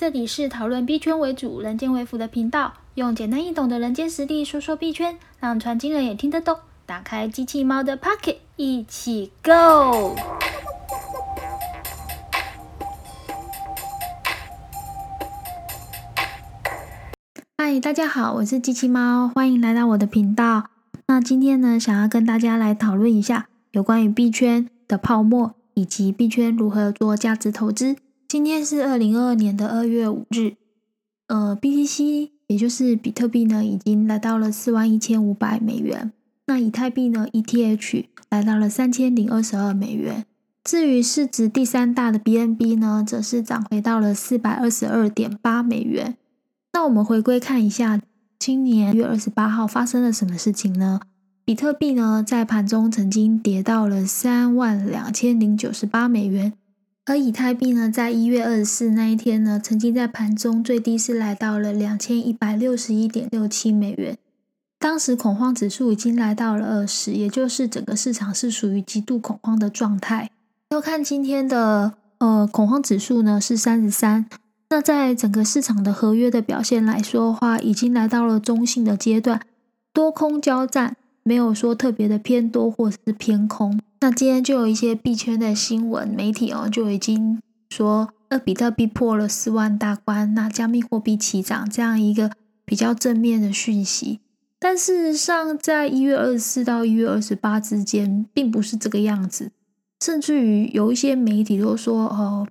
这里是讨论币圈为主、人间为辅的频道，用简单易懂的人间实力说说币圈，让传经人也听得懂。打开机器猫的 Pocket，一起 Go！嗨，大家好，我是机器猫，欢迎来到我的频道。那今天呢，想要跟大家来讨论一下有关于币圈的泡沫，以及币圈如何做价值投资。今天是二零二二年的二月五日，呃，BTC 也就是比特币呢，已经来到了四万一千五百美元。那以太币呢，ETH 来到了三千零二十二美元。至于市值第三大的 BNB 呢，则是涨回到了四百二十二点八美元。那我们回归看一下，今年月二十八号发生了什么事情呢？比特币呢，在盘中曾经跌到了三万两千零九十八美元。而以太币呢，在一月二十四那一天呢，曾经在盘中最低是来到了两千一百六十一点六七美元。当时恐慌指数已经来到了二十，也就是整个市场是属于极度恐慌的状态。要看今天的呃恐慌指数呢是三十三，那在整个市场的合约的表现来说的话，已经来到了中性的阶段，多空交战，没有说特别的偏多或是偏空。那今天就有一些币圈的新闻媒体哦，就已经说，呃，比特币破了四万大关，那加密货币齐涨这样一个比较正面的讯息。但事实上，在一月二十四到一月二十八之间，并不是这个样子，甚至于有一些媒体都说，哦，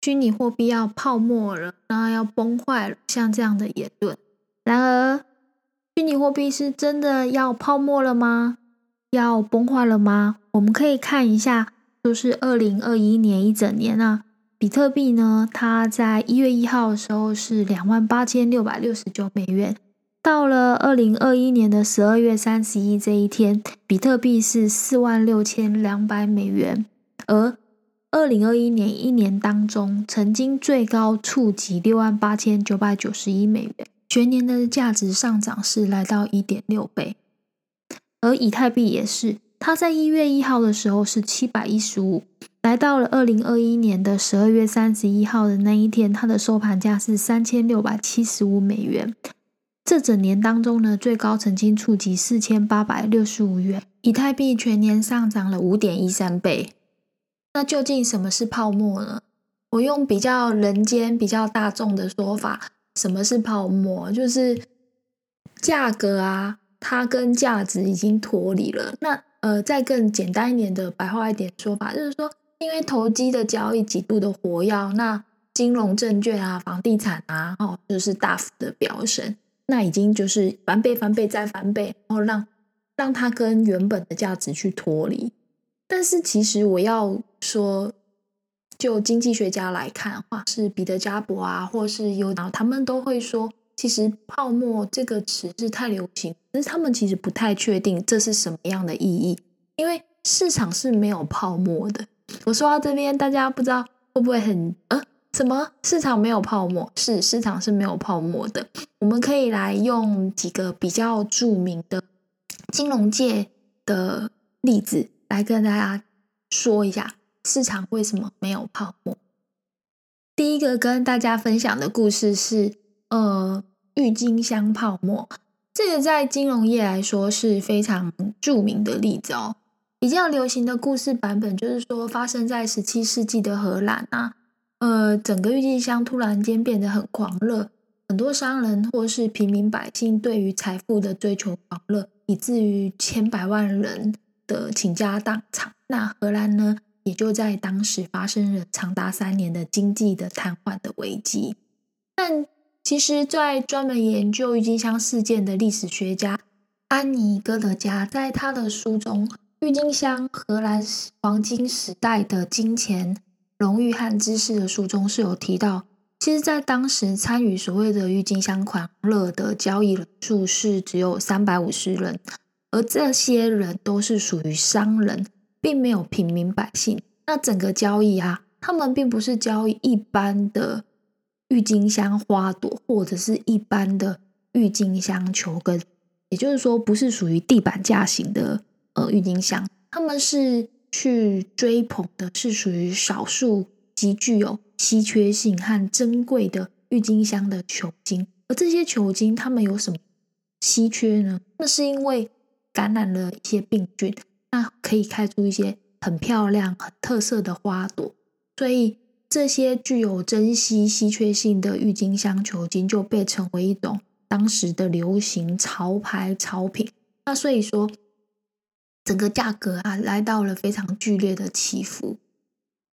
虚拟货币要泡沫了，那要崩坏了，像这样的言论。然而，虚拟货币是真的要泡沫了吗？要崩坏了吗？我们可以看一下，就是二零二一年一整年啊，比特币呢，它在一月一号的时候是两万八千六百六十九美元，到了二零二一年的十二月三十一这一天，比特币是四万六千两百美元，而二零二一年一年当中，曾经最高触及六万八千九百九十一美元，全年的价值上涨是来到一点六倍。而以太币也是，它在一月一号的时候是七百一十五，来到了二零二一年的十二月三十一号的那一天，它的收盘价是三千六百七十五美元。这整年当中呢，最高曾经触及四千八百六十五元。以太币全年上涨了五点一三倍。那究竟什么是泡沫呢？我用比较人间、比较大众的说法，什么是泡沫？就是价格啊。它跟价值已经脱离了。那呃，再更简单一点的白话一点说法，就是说，因为投机的交易极度的活跃，那金融证券啊、房地产啊，哦，就是大幅的飙升，那已经就是翻倍、翻倍再翻倍，然后让让它跟原本的价值去脱离。但是其实我要说，就经济学家来看的话，是彼得加伯啊，或是有他们都会说。其实“泡沫”这个词是太流行，可是他们其实不太确定这是什么样的意义，因为市场是没有泡沫的。我说到这边，大家不知道会不会很呃，什么市场没有泡沫？是市场是没有泡沫的。我们可以来用几个比较著名的金融界的例子来跟大家说一下市场为什么没有泡沫。第一个跟大家分享的故事是。呃，郁金香泡沫，这个在金融业来说是非常著名的例子哦。比较流行的故事版本就是说，发生在十七世纪的荷兰啊。呃，整个郁金香突然间变得很狂热，很多商人或是平民百姓对于财富的追求狂热，以至于千百万人的倾家荡产。那荷兰呢，也就在当时发生了长达三年的经济的瘫痪的危机。但其实，在专门研究郁金香事件的历史学家安妮·戈德加，在他的书中《郁金香：荷兰黄金时代的金钱、荣誉和知识》的书中是有提到，其实，在当时参与所谓的郁金香狂热的交易人数是只有三百五十人，而这些人都是属于商人，并没有平民百姓。那整个交易啊，他们并不是交易一般的。郁金香花朵，或者是一般的郁金香球根，也就是说，不是属于地板架型的呃郁金香，他们是去追捧的，是属于少数极具有稀缺性和珍贵的郁金香的球茎。而这些球茎它们有什么稀缺呢？那是因为感染了一些病菌，那可以开出一些很漂亮、很特色的花朵。所以这些具有珍稀稀缺性的郁金香球茎就被称为一种当时的流行潮牌潮品。那所以说。整个价格啊，来到了非常剧烈的起伏，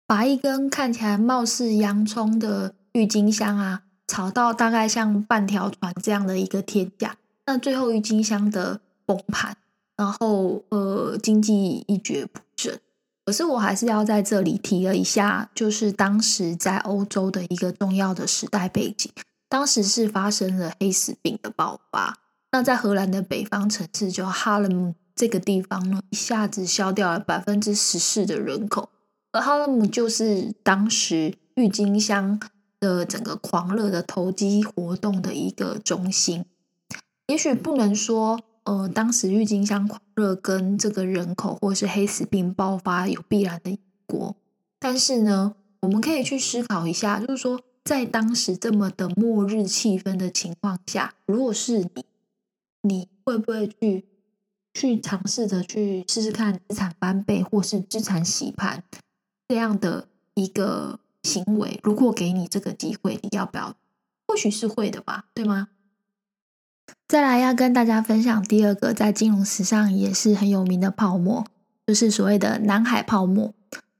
把一根看起来貌似洋葱的郁金香啊，炒到大概像半条船这样的一个天价，那最后郁金香的崩盘，然后呃经济一蹶不振。可是我还是要在这里提了一下，就是当时在欧洲的一个重要的时代背景，当时是发生了黑死病的爆发，那在荷兰的北方城市就哈勒姆这个地方呢，一下子消掉了百分之十四的人口，而哈勒姆就是当时郁金香的整个狂热的投机活动的一个中心。也许不能说，呃，当时郁金香狂热跟这个人口或是黑死病爆发有必然的因果，但是呢，我们可以去思考一下，就是说，在当时这么的末日气氛的情况下，如果是你，你会不会去？去尝试着去试试看资产翻倍或是资产洗盘这样的一个行为，如果给你这个机会，你要不要？或许是会的吧，对吗？再来要跟大家分享第二个在金融史上也是很有名的泡沫，就是所谓的南海泡沫。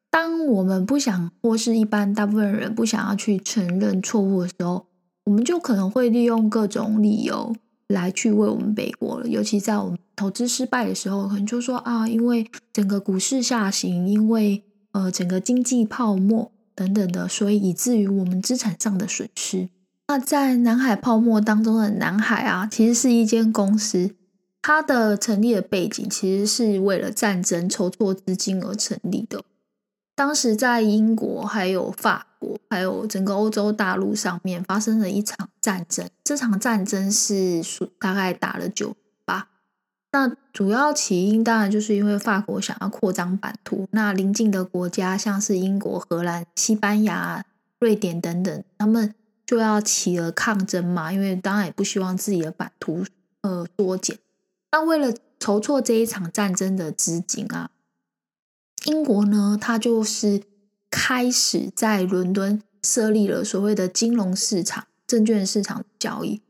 当我们不想或是一般大部分人不想要去承认错误的时候，我们就可能会利用各种理由。来去为我们背锅了，尤其在我们投资失败的时候，可能就说啊，因为整个股市下行，因为呃整个经济泡沫等等的，所以以至于我们资产上的损失。那在南海泡沫当中的南海啊，其实是一间公司，它的成立的背景其实是为了战争筹措资金而成立的。当时在英国还有法国。还有整个欧洲大陆上面发生了一场战争，这场战争是大概打了九八。那主要起因当然就是因为法国想要扩张版图，那邻近的国家像是英国、荷兰、西班牙、瑞典等等，他们就要起而抗争嘛，因为当然也不希望自己的版图呃缩减。那为了筹措这一场战争的资金啊，英国呢，它就是。开始在伦敦设立了所谓的金融市场、证券市场交易。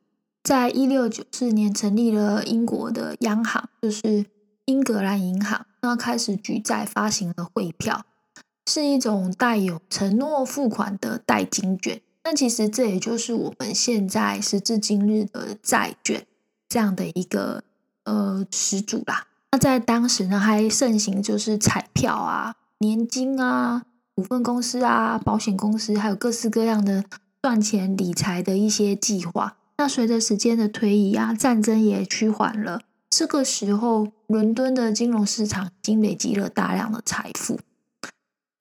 在一六九四年成立了英国的央行，就是英格兰银行。那开始举债发行了汇票，是一种带有承诺付款的代金券。那其实这也就是我们现在时至今日的债券这样的一个呃始祖啦。那在当时呢，还盛行就是彩票啊、年金啊。股份公司啊，保险公司，还有各式各样的赚钱理财的一些计划。那随着时间的推移啊，战争也趋缓了。这个时候，伦敦的金融市场已经累积了大量的财富。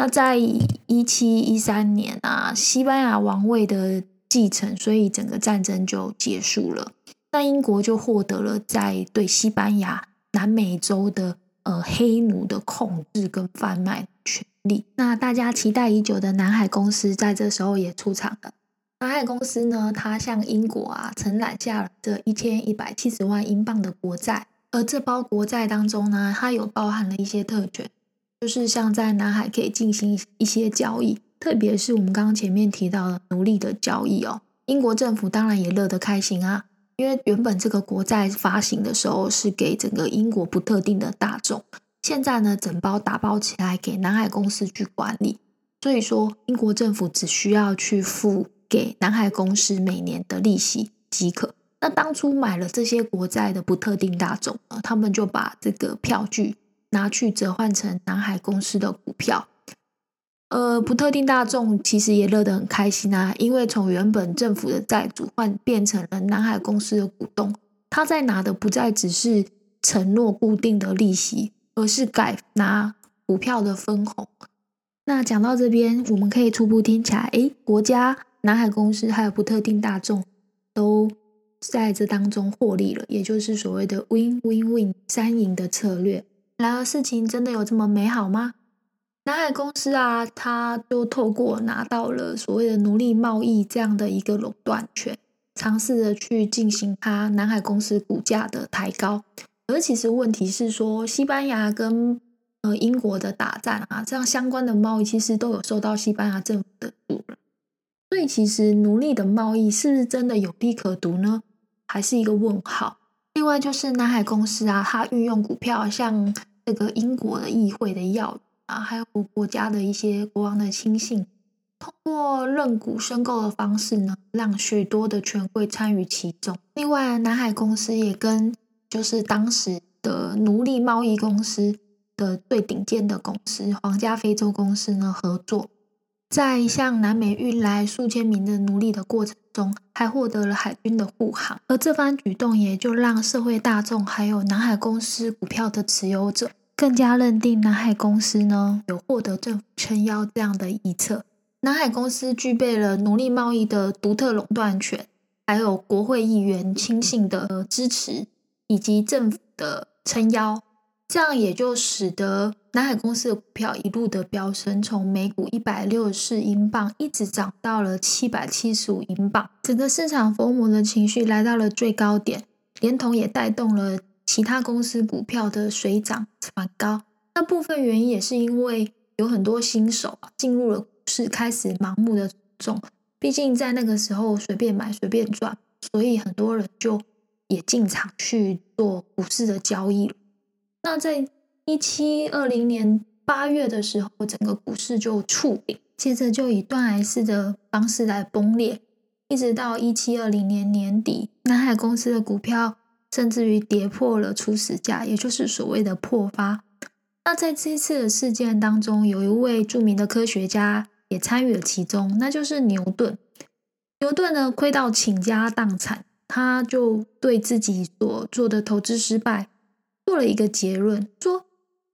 那在一七一三年啊，西班牙王位的继承，所以整个战争就结束了。那英国就获得了在对西班牙南美洲的呃黑奴的控制跟贩卖权利。那大家期待已久的南海公司在这时候也出场了。南海公司呢，它向英国啊承揽下了这一千一百七十万英镑的国债，而这包国债当中呢，它有包含了一些特权，就是像在南海可以进行一些交易，特别是我们刚刚前面提到的奴隶的交易哦。英国政府当然也乐得开心啊，因为原本这个国债发行的时候是给整个英国不特定的大众。现在呢，整包打包起来给南海公司去管理，所以说英国政府只需要去付给南海公司每年的利息即可。那当初买了这些国债的不特定大众呢，他们就把这个票据拿去折换成南海公司的股票。呃，不特定大众其实也乐得很开心啊，因为从原本政府的债主换变成了南海公司的股东，他在拿的不再只是承诺固定的利息。而是改拿股票的分红。那讲到这边，我们可以初步听起来，诶，国家、南海公司还有不特定大众都在这当中获利了，也就是所谓的 win win win 三赢的策略。然而，事情真的有这么美好吗？南海公司啊，它就透过拿到了所谓的奴隶贸易这样的一个垄断权，尝试着去进行它南海公司股价的抬高。而其实问题是说，西班牙跟呃英国的打战啊，这样相关的贸易其实都有受到西班牙政府的阻拦。所以其实奴隶的贸易是不是真的有利可图呢？还是一个问号。另外就是南海公司啊，它运用股票，像这个英国的议会的要啊，还有国家的一些国王的亲信，通过认股申购的方式呢，让许多的权贵参与其中。另外，南海公司也跟就是当时的奴隶贸易公司的最顶尖的公司皇家非洲公司呢合作。在向南美运来数千名的奴隶的过程中，还获得了海军的护航，而这番举动也就让社会大众还有南海公司股票的持有者更加认定南海公司呢有获得政府撑腰这样的臆测。南海公司具备了奴隶贸易的独特垄断权，还有国会议员亲信的支持，以及政府的撑腰。这样也就使得南海公司的股票一路的飙升，从每股一百六十四英镑一直涨到了七百七十五英镑，整个市场疯魔的情绪来到了最高点，连同也带动了其他公司股票的水涨船高。那部分原因也是因为有很多新手啊进入了股市，开始盲目的种，毕竟在那个时候随便买随便赚，所以很多人就也进场去做股市的交易。那在一七二零年八月的时候，整个股市就触顶，接着就以断崖式的方式来崩裂，一直到一七二零年年底，南海公司的股票甚至于跌破了初始价，也就是所谓的破发。那在这次的事件当中，有一位著名的科学家也参与了其中，那就是牛顿。牛顿呢，亏到倾家荡产，他就对自己所做的投资失败。做了一个结论，说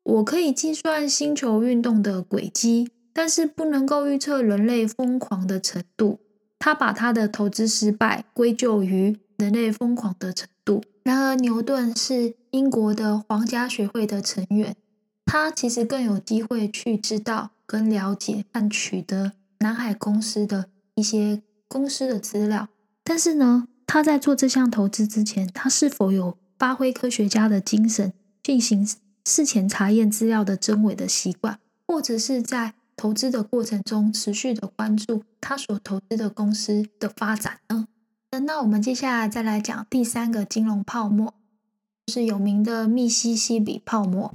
我可以计算星球运动的轨迹，但是不能够预测人类疯狂的程度。他把他的投资失败归咎于人类疯狂的程。然而，牛顿是英国的皇家学会的成员，他其实更有机会去知道、跟了解和取得南海公司的一些公司的资料。但是呢，他在做这项投资之前，他是否有？发挥科学家的精神，进行事前查验资料的真伪的习惯，或者是在投资的过程中持续的关注他所投资的公司的发展呢？那我们接下来再来讲第三个金融泡沫，就是有名的密西西比泡沫。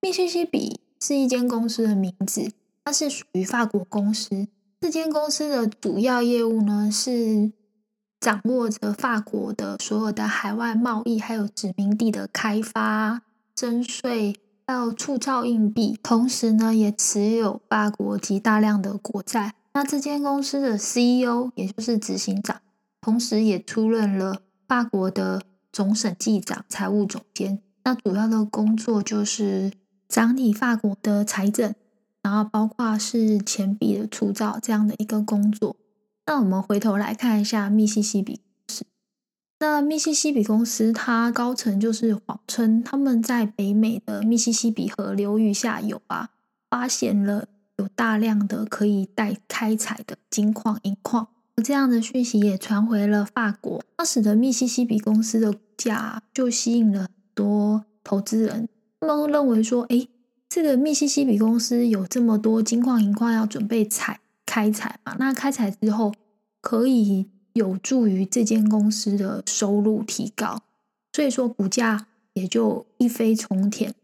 密西西比是一间公司的名字，它是属于法国公司。这间公司的主要业务呢是。掌握着法国的所有的海外贸易，还有殖民地的开发、征税，还有铸造硬币，同时呢，也持有法国及大量的国债。那这间公司的 CEO，也就是执行长，同时也出任了法国的总审计长、财务总监。那主要的工作就是整理法国的财政，然后包括是钱币的铸造这样的一个工作。那我们回头来看一下密西西比公司。那密西西比公司，它高层就是谎称他们在北美的密西西比河流域下游啊，发现了有大量的可以待开采的金矿、银矿。这样的讯息也传回了法国，当时的密西西比公司的股价就吸引了很多投资人。他们认为说，哎，这个密西西比公司有这么多金矿、银矿要准备采。开采嘛，那开采之后可以有助于这间公司的收入提高，所以说股价也就一飞冲天。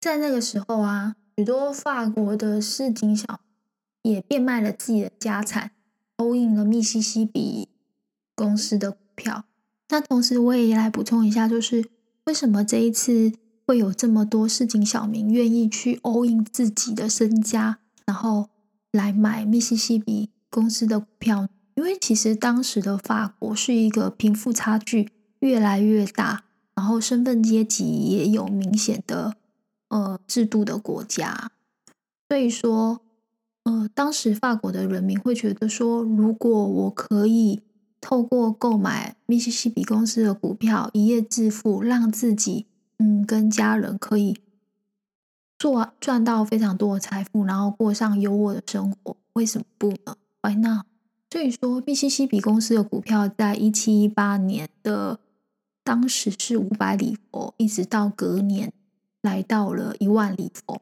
在那个时候啊，许多法国的市井小也变卖了自己的家产，all in 了密西西比公司的股票。那同时我也来补充一下，就是为什么这一次会有这么多市井小民愿意去 all in 自己的身家，然后。来买密西西比公司的股票，因为其实当时的法国是一个贫富差距越来越大，然后身份阶级也有明显的呃制度的国家，所以说呃当时法国的人民会觉得说，如果我可以透过购买密西西比公司的股票一夜致富，让自己嗯跟家人可以做赚到非常多的财富，然后过上优渥的生活，为什么不呢？Why not？所以说，密西西比公司的股票在一七一八年的当时是五百里佛，一直到隔年来到了一万里佛，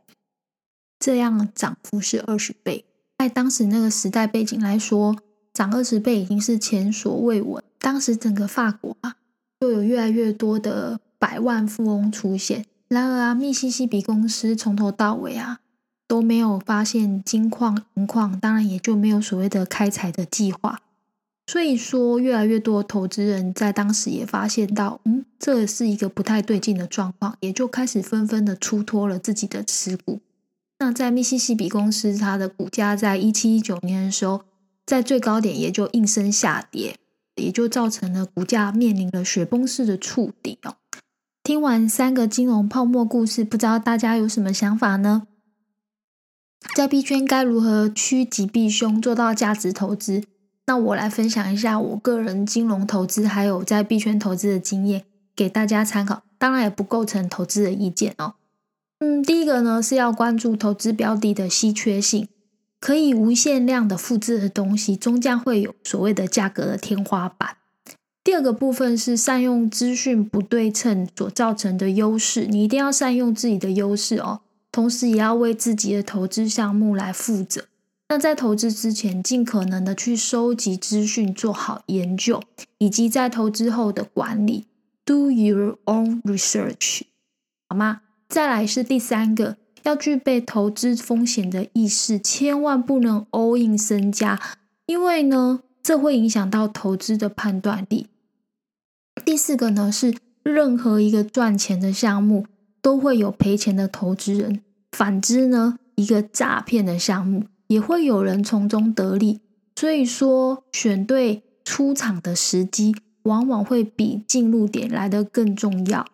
这样涨幅是二十倍。在当时那个时代背景来说，涨二十倍已经是前所未闻。当时整个法国啊，就有越来越多的百万富翁出现。然而啊，密西西比公司从头到尾啊都没有发现金矿银矿，当然也就没有所谓的开采的计划。所以说，越来越多的投资人在当时也发现到，嗯，这是一个不太对劲的状况，也就开始纷纷的出脱了自己的持股。那在密西西比公司，它的股价在一七一九年的时候，在最高点也就应声下跌，也就造成了股价面临了雪崩式的触底哦。听完三个金融泡沫故事，不知道大家有什么想法呢？在币圈该如何趋吉避凶，做到价值投资？那我来分享一下我个人金融投资还有在币圈投资的经验，给大家参考。当然也不构成投资的意见哦。嗯，第一个呢是要关注投资标的的稀缺性，可以无限量的复制的东西，终将会有所谓的价格的天花板。第二个部分是善用资讯不对称所造成的优势，你一定要善用自己的优势哦，同时也要为自己的投资项目来负责。那在投资之前，尽可能的去收集资讯，做好研究，以及在投资后的管理，do your own research，好吗？再来是第三个，要具备投资风险的意识，千万不能 all in 身家，因为呢，这会影响到投资的判断力。第四个呢，是任何一个赚钱的项目都会有赔钱的投资人，反之呢，一个诈骗的项目也会有人从中得利。所以说，选对出场的时机，往往会比进入点来的更重要。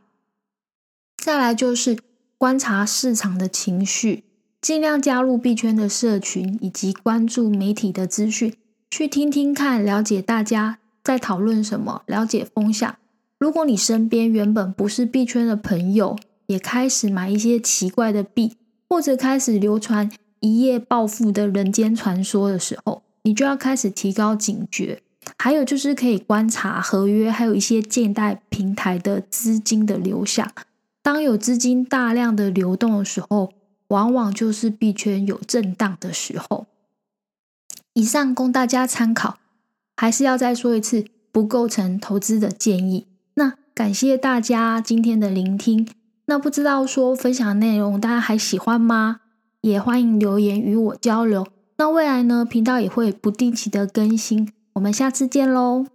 再来就是观察市场的情绪，尽量加入币圈的社群，以及关注媒体的资讯，去听听看，了解大家。在讨论什么？了解风向。如果你身边原本不是币圈的朋友，也开始买一些奇怪的币，或者开始流传一夜暴富的人间传说的时候，你就要开始提高警觉。还有就是可以观察合约，还有一些借贷平台的资金的流向。当有资金大量的流动的时候，往往就是币圈有震荡的时候。以上供大家参考。还是要再说一次，不构成投资的建议。那感谢大家今天的聆听。那不知道说分享内容大家还喜欢吗？也欢迎留言与我交流。那未来呢，频道也会不定期的更新。我们下次见喽。